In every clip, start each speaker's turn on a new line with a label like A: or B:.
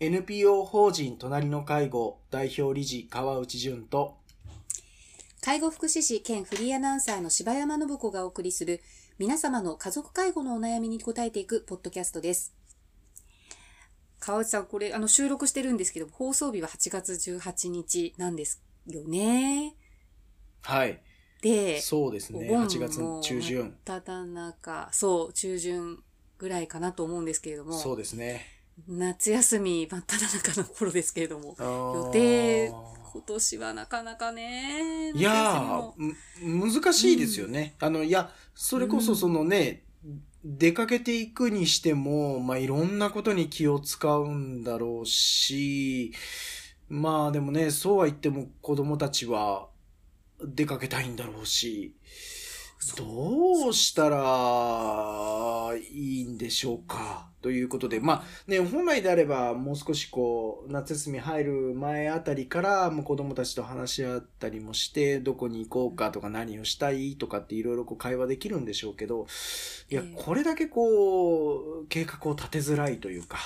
A: NPO 法人隣の介護代表理事川内淳と
B: 介護福祉士兼フリーアナウンサーの柴山信子がお送りする皆様の家族介護のお悩みに答えていくポッドキャストです。川内さん、これ、あの、収録してるんですけど、放送日は8月18日なんですよね。
A: はい。
B: で、
A: そうですね。
B: お盆
A: 8月
B: も
A: 中旬。
B: 真っ只中、そう、中旬ぐらいかなと思うんですけれども、
A: そうですね。
B: 夏休み真っ只中の頃ですけれども、
A: 予
B: 予定今年はなかなかね、
A: いや難しいですよね。あの、いや、それこそそのね、出かけていくにしても、まあ、いろんなことに気を使うんだろうし、まあでもね、そうは言っても子供たちは出かけたいんだろうし、どうしたらいいんでしょうかということで、まあね、本来であればもう少しこう、夏休み入る前あたりから、もう子供たちと話し合ったりもして、どこに行こうかとか何をしたいとかっていろいろこう会話できるんでしょうけど、いや
B: え、え。
A: これだけこう、計画を立てづらいというか、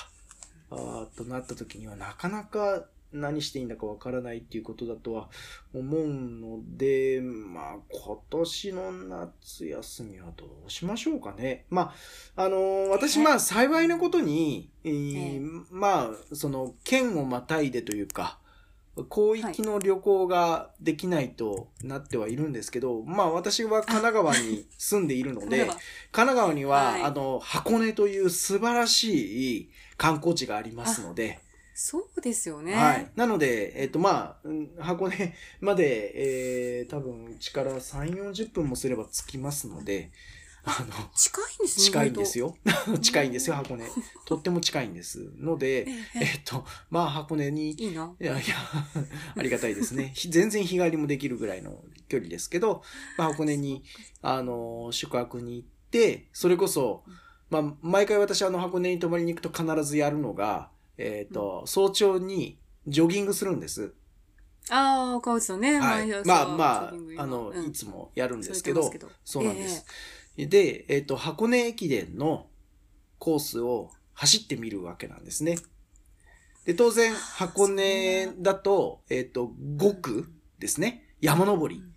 A: あーとなった時にはなかなか何していいんだかわからないっていうことだとは思うので、まあ今年の夏休みはどうしましょうかね。まあ、あの私まあ幸いなことに、えー
B: ええ
A: まあ、その県をまたいでというか、広域の旅行ができないとなってはいるんですけど、まあ私は神奈川に住んでいるので、神奈川には、
B: はい。
A: あの、箱根という素晴らしい観光地がありますので、
B: そうですよね。
A: はい。なので、えっ、と、まあ、うん箱根まで、えー、多分、うちから3、40分もすれば着きますので、あの、
B: 近いんですね。
A: 近いんです
B: よ。
A: よ。近いんですよ、箱根。とっても近いんです。ので、
B: え
A: えっ、と、まあ、箱根に、
B: いいな。
A: いやいや、ありがたいですね。ひ全然日帰りもできるぐらいの距離ですけど、まあ、箱根に、あの、宿泊に行って、それこそ、まあ、毎回私、あの、箱根に泊まりに行くと必ずやるのが、えっ、と、早朝にジョギングするんです。
B: ああ、川内さんね。
A: はいまあまあ、あの、
B: うん
A: いつもやるんですけど
B: されてます、
A: そうなんです。で、えっ、と、箱根駅伝のコースを走ってみるわけなんですね。で、当然、箱根だと、えっ、と、5区ですね。山登り
B: はい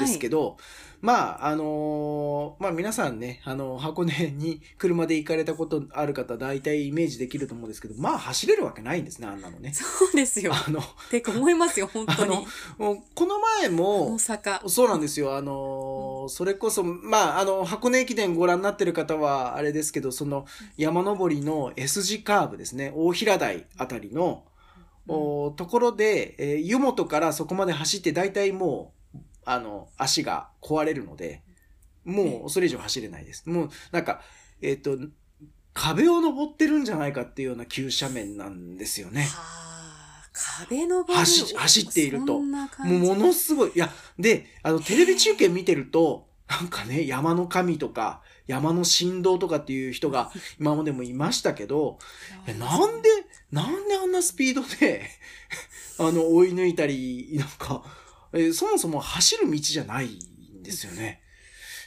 A: ですけど、まあ、あのーまあ皆さんね、あの、箱根に車で行かれたことある方、大体イメージできると思うんですけど、まあ走れるわけないんですね、あんなのね。
B: そうですよ。
A: あの、
B: ってか思いますよ、本当に。
A: あの、この前も
B: 大、阪。
A: そうなんですよ。あのーそれこそ、まあ、あの、箱根駅伝ご覧になってる方は、あれですけど、その、山登りの S 字カーブですね、大平台あたりの、おところで、えー湯本からそこまで走って、大体もう、あの、足が壊れるので、もう、それ以上走れないです。もう、なんか、えっ、と、壁を登ってるんじゃないかっていうような急斜面なんですよね。
B: はあ、壁の
A: 走走っているともう
B: じ
A: ものすごい。いや、で、あの、テレビ中継見てると、なんかね、山の神とか、山の神道とかっていう人が 今までもいましたけど、いやなんで、なんであんなスピードで、あの、追い抜いたり、なんか、えーそもそも走る道じゃないんですよね。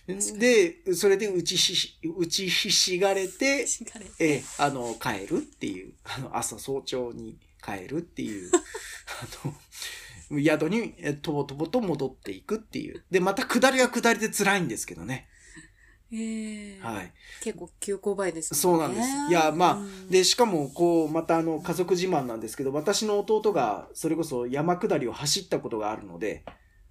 A: で、それで打ちひ、打ちひしがれて、ええ、あの、帰るっていう、あの、朝早朝に帰るっていう、あの、宿にえとぼとぼと戻っていくっていう。で、また下りは下りで辛いんですけどね。
B: ええ
A: はい。
B: 結構急勾配です
A: そうなんです。いや、まあ、
B: うん
A: で、しかも、こう、またあの、家族自慢なんですけど、私の弟が、それこそ山下りを走ったことがあるので、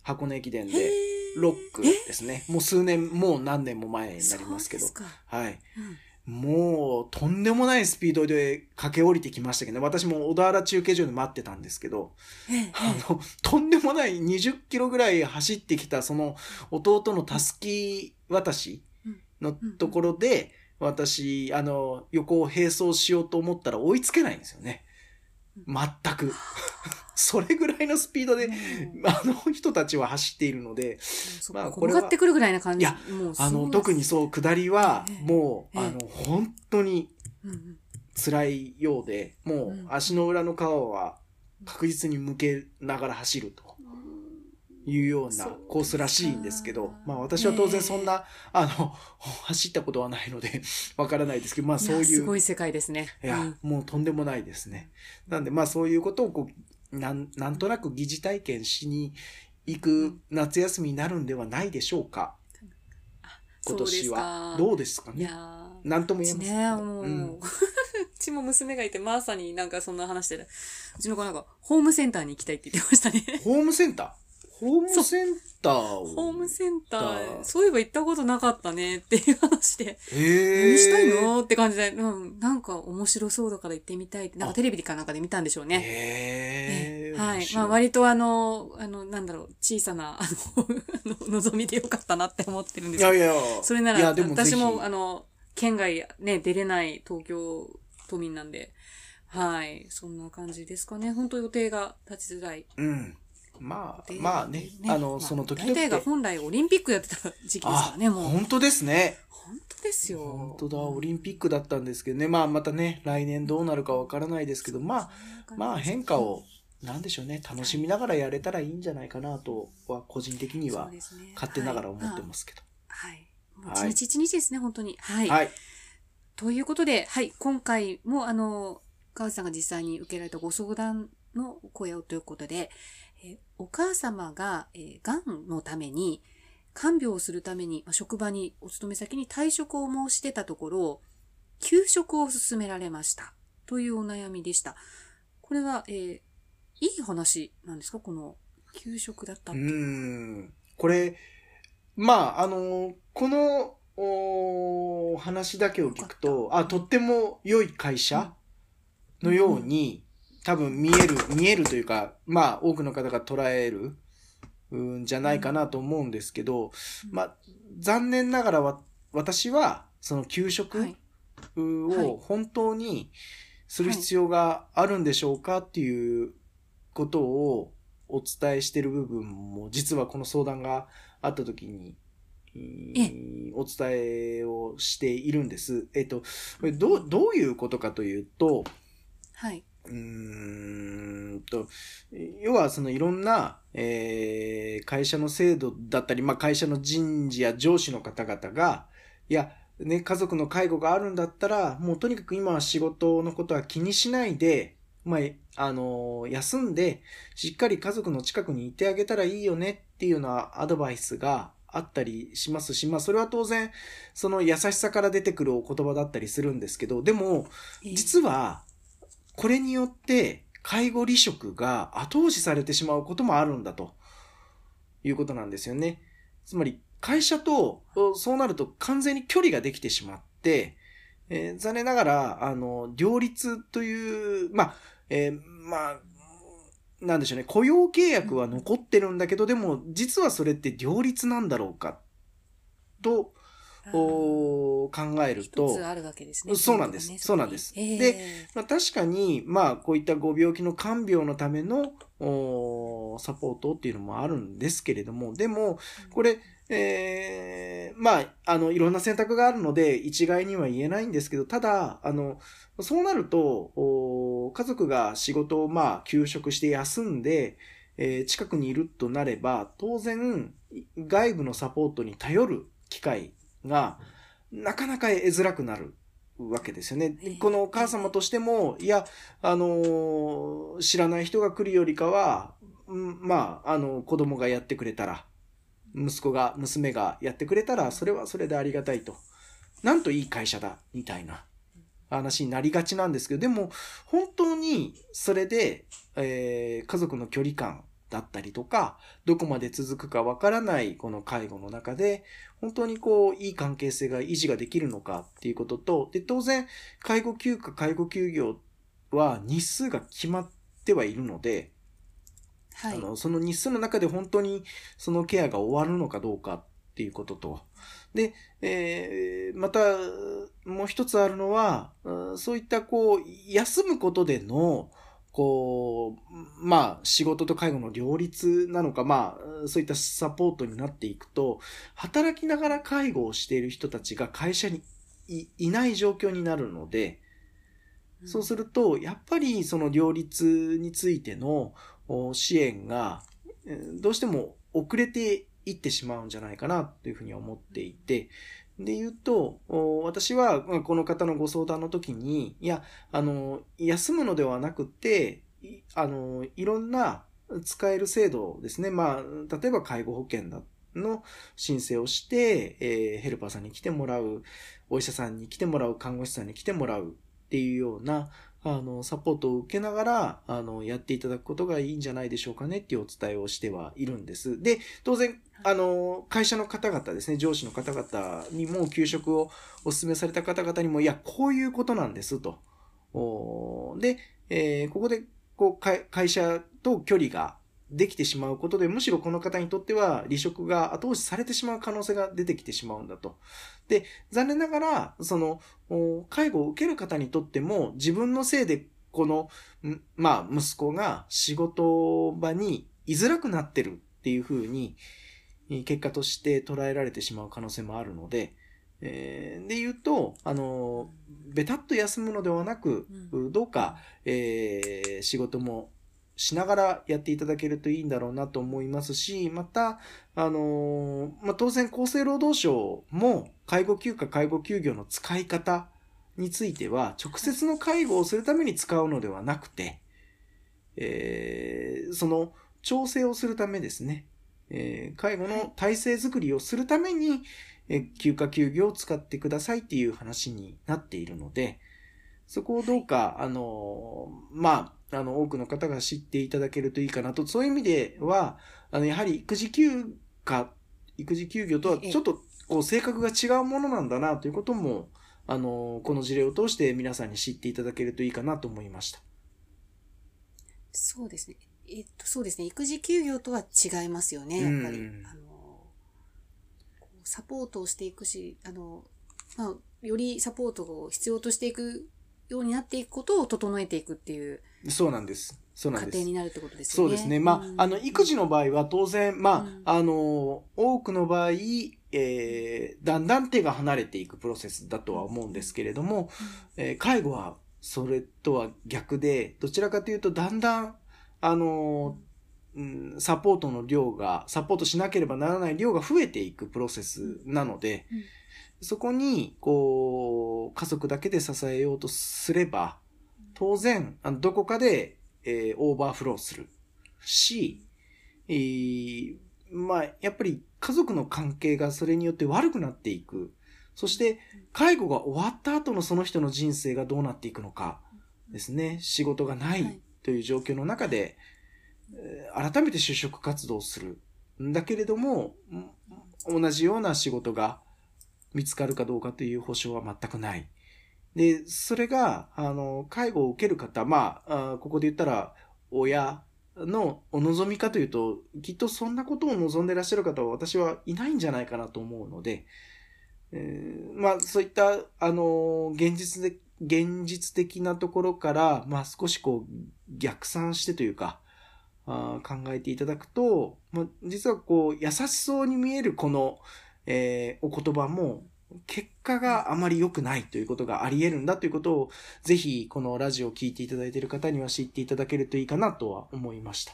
A: 箱根駅伝
B: へ
A: で、
B: え
A: ロックですね。もう数年、もう何年も前になりますけどはい。
B: うん
A: もう、とんでもないスピードで駆け下りてきましたけどね。私も小田原中継所で待ってたんですけど、
B: ええ
A: あの、とんでもない20キロぐらい走ってきた、その弟のたすき渡しのところで、私、あの、横を並走しようと思ったら追いつけないんですよね。全く。それぐらいのスピードで、
B: うん。
A: あの人たちは走っているので、まあこれは
B: ってくるぐらいな感じ。
A: いやあの、特にそう、下りは
B: ええ、
A: もう、
B: ええ。
A: あの、本当に辛いようで、もう足の裏の皮は確実に向けながら走るというようなコースらしいんですけど、まあ私は当然そんな、あの、走ったことはないので、わからないですけど、まあそういう。
B: すごい世界ですね。
A: いや、うん、もうとんでもないですね。なんでまあそういうことをこう、なん、なんとなく疑似体験しに行く夏休みになるんではないでしょうか？今年は。どうですかね？なんとも言えません。ねもう、うん、う
B: ちも娘がいて、まさになんかそんな話してる。うちの子なんか、ホームセンターに行きたいって言ってましたね。
A: ホームセンター？ホームセンターを
B: ホームセンター、そういえば行ったことなかったねっていう話で。へ何したいのって感じで、うん、なんか面白そうだから行ってみたいって、なんかテレビかなんかで見たんでしょうね。へ、ね、はい。まあ割とあの、あの、なんだろう、小さな、あ の、望みでよかったなって思ってるんですけど。いやいやそれなら、私もあの、県外ね、出れない東京都民なんで、はい。そんな感じですかね。本当予定が立ちづらい。
A: うん。まあ、まあね、ねあの、まあ、その時々。
B: 大体が本来オリンピックやってた時期ですからね、もう。
A: 本当ですね。
B: 本当ですよ。
A: 本当だ、オリンピックだったんですけどね。まあ、またね、来年どうなるかわからないですけど、まあ、まあ変化を、なんでしょうね、楽しみながらやれたらいいんじゃないかなとは、個人的には、勝手ながら思ってますけど。
B: はい。はい、一日一日ですね、本当に。はい。はい。ということで、はい、今回も、あの、川内さんが実際に受けられたご相談の声をということで、えお母様が、えー、癌のために、看病をするために、まあ、職場にお勤め先に退職を申し出たところ、休職を勧められました。というお悩みでした。これは、えー、いい話なんですか？この、休職だったってう
A: ん。これ、まあ、あの、この、お話だけを聞くと、あ、とっても良い会社のように、多分見える、見えるというか、まあ多くの方が捉えるんじゃないかなと思うんですけど、まあ残念ながらわ私はその給食を本当にする必要があるんでしょうかっていうことをお伝えしてる部分も実はこの相談があった時にお伝えをしているんです。えっと、どう、どういうことかというと、
B: はい。
A: うーんと、要はそのいろんな、えー、会社の制度だったり、まあ、会社の人事や上司の方々が、いや、ね、家族の介護があるんだったら、もうとにかく今は仕事のことは気にしないで、まあ、あのー、休んで、しっかり家族の近くにいてあげたらいいよねっていうようなアドバイスがあったりしますし、まあそれは当然、その優しさから出てくるお言葉だったりするんですけど、でも、実は、これによって介護離職が後押しされてしまうこともあるんだと。いうことなんですよね。つまり会社とそうなると完全に距離ができてしまって、えー、残念ながら、あの、両立という、まあ、えー、まあ、なんでしょうね、雇用契約は残ってるんだけど、でも実はそれって両立なんだろうか、と考えると、そうなんです。そうなんです。えー、で、まあ、確かに、まあ、こういったご病気の看病のためのサポートっていうのもあるんですけれども、でも、これ、えー、まあ、あの、いろんな選択があるので、一概には言えないんですけど、ただ、あの、そうなると、家族が仕事を、まあ、休職して休んで、えー、近くにいるとなれば、当然、外部のサポートに頼る機会が、なかなか得づらくなるわけですよね。このお母様としても、いや、あの知らない人が来るよりかは、まあ、あの、子供がやってくれたら、息子が、娘がやってくれたら、それはそれでありがたいと。なんといい会社だ、みたいな話になりがちなんですけど、でも、本当にそれで、えー、家族の距離感だったりとか、どこまで続くかわからないこの介護の中で、本当にこう、いい関係性が維持ができるのかっていうことと、で、当然、介護休暇、介護休業は日数が決まってはいるので、はい、あの、その日数の中で本当にそのケアが終わるのかどうかっていうことと、で、えー、また、もう一つあるのは、そういったこう、休むことでの、こう、まあ、仕事と介護の両立なのか、まあ、そういったサポートになっていくと、働きながら介護をしている人たちが会社にいない状況になるので、そうすると、やっぱりその両立についての支援が、どうしても遅れていってしまうんじゃないかなというふうに思っていて、で言うと、私はこの方のご相談の時に、いや、あの、休むのではなくて、あの、いろんな使える制度ですね。まあ、例えば介護保険だの申請をして、えー、ヘルパーさんに来てもらう、お医者さんに来てもらう、看護師さんに来てもらうっていうような、あの、サポートを受けながら、あの、やっていただくことがいいんじゃないでしょうかねっていうお伝えをしてはいるんです。で、当然、あの、会社の方々ですね、上司の方々にも給食をお勧めされた方々にも、いや、こういうことなんですと。で、えー、ここで、こう、会社と距離ができてしまうことで、むしろこの方にとっては離職が後押しされてしまう可能性が出てきてしまうんだと。で、残念ながら、その、介護を受ける方にとっても、自分のせいで、この、まあ、息子が仕事場に居づらくなってるっていうふうに、結果として捉えられてしまう可能性もあるので、えー、で言うと、あの、ベタっと休むのではなく、どうか、えー、仕事もしながらやっていただけるといいんだろうなと思いますし、また、あのまあ、当然厚生労働省も介護休暇、介護休業の使い方については、直接の介護をするために使うのではなくて、えー、その調整をするためですね、えー、介護の体制づくりをするために、え休暇休業を使ってくださいっていう話になっているので、そこをどうか、あの、まあ、あの、多くの方が知っていただけるといいかなと、そういう意味では、あの、やはり育児休暇、育児休業とはちょっと、こう、性格が違うものなんだなということも、あの、この事例を通して皆さんに知っていただけるといいかなと思いました。
B: そうですね。えっと、そうですね。育児休業とは違いますよね、やっぱり。あの、サポートをしていくし、あの、まあ、よりサポートを必要としていくようになっていくことを整えていくっていう。
A: そうなんです。そうなんです。
B: 家庭になるってことですね。
A: そうですね。まあ、あの、育児の場合は当然、まあ、あの、多くの場合、えー、だんだん手が離れていくプロセスだとは思うんですけれども、えー、介護はそれとは逆で、どちらかというと、だんだん、あの、うん、サポートの量が、サポートしなければならない量が増えていくプロセスなので、うんそこに、こう、家族だけで支えようとすれば、当然、あのどこかで、えー、オーバーフローするし、えー、まあ、やっぱり家族の関係がそれによって悪くなっていく。そして、介護が終わった後のその人の人生がどうなっていくのかですね。仕事がないという状況の中で、改めて就職活動をする。んだけれども、同じような仕事が見つかるかどうかという保証は全くない。で、それが、あの、介護を受ける方、まあ、あここで言ったら、親のお望みかというと、きっとそんなことを望んでらっしゃる方は私はいないんじゃないかなと思うので、えー、まあ、そういった、あの、現実で、現実的なところから、まあ、少しこう、逆算してというか、あ考えていただくと、まあ、実はこう、優しそうに見えるこの、えー、お言葉も、結果があまり良くないということがあり得るんだということを、ぜひこのラジオを聞いていただいている方には知っていただけるといいかなとは思いました。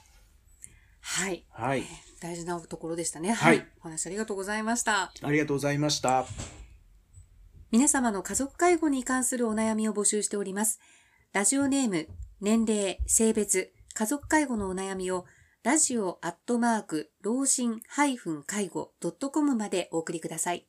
B: はい。
A: はい。
B: 大事なところでしたね。はい。お話ありがとうございました。
A: ありがとうございました。
B: 皆様の家族介護に関するお悩みを募集しております。ラジオネーム、年齢、性別、家族介護のお悩みをラジオアットマーク、老人介護 .com までお送りください。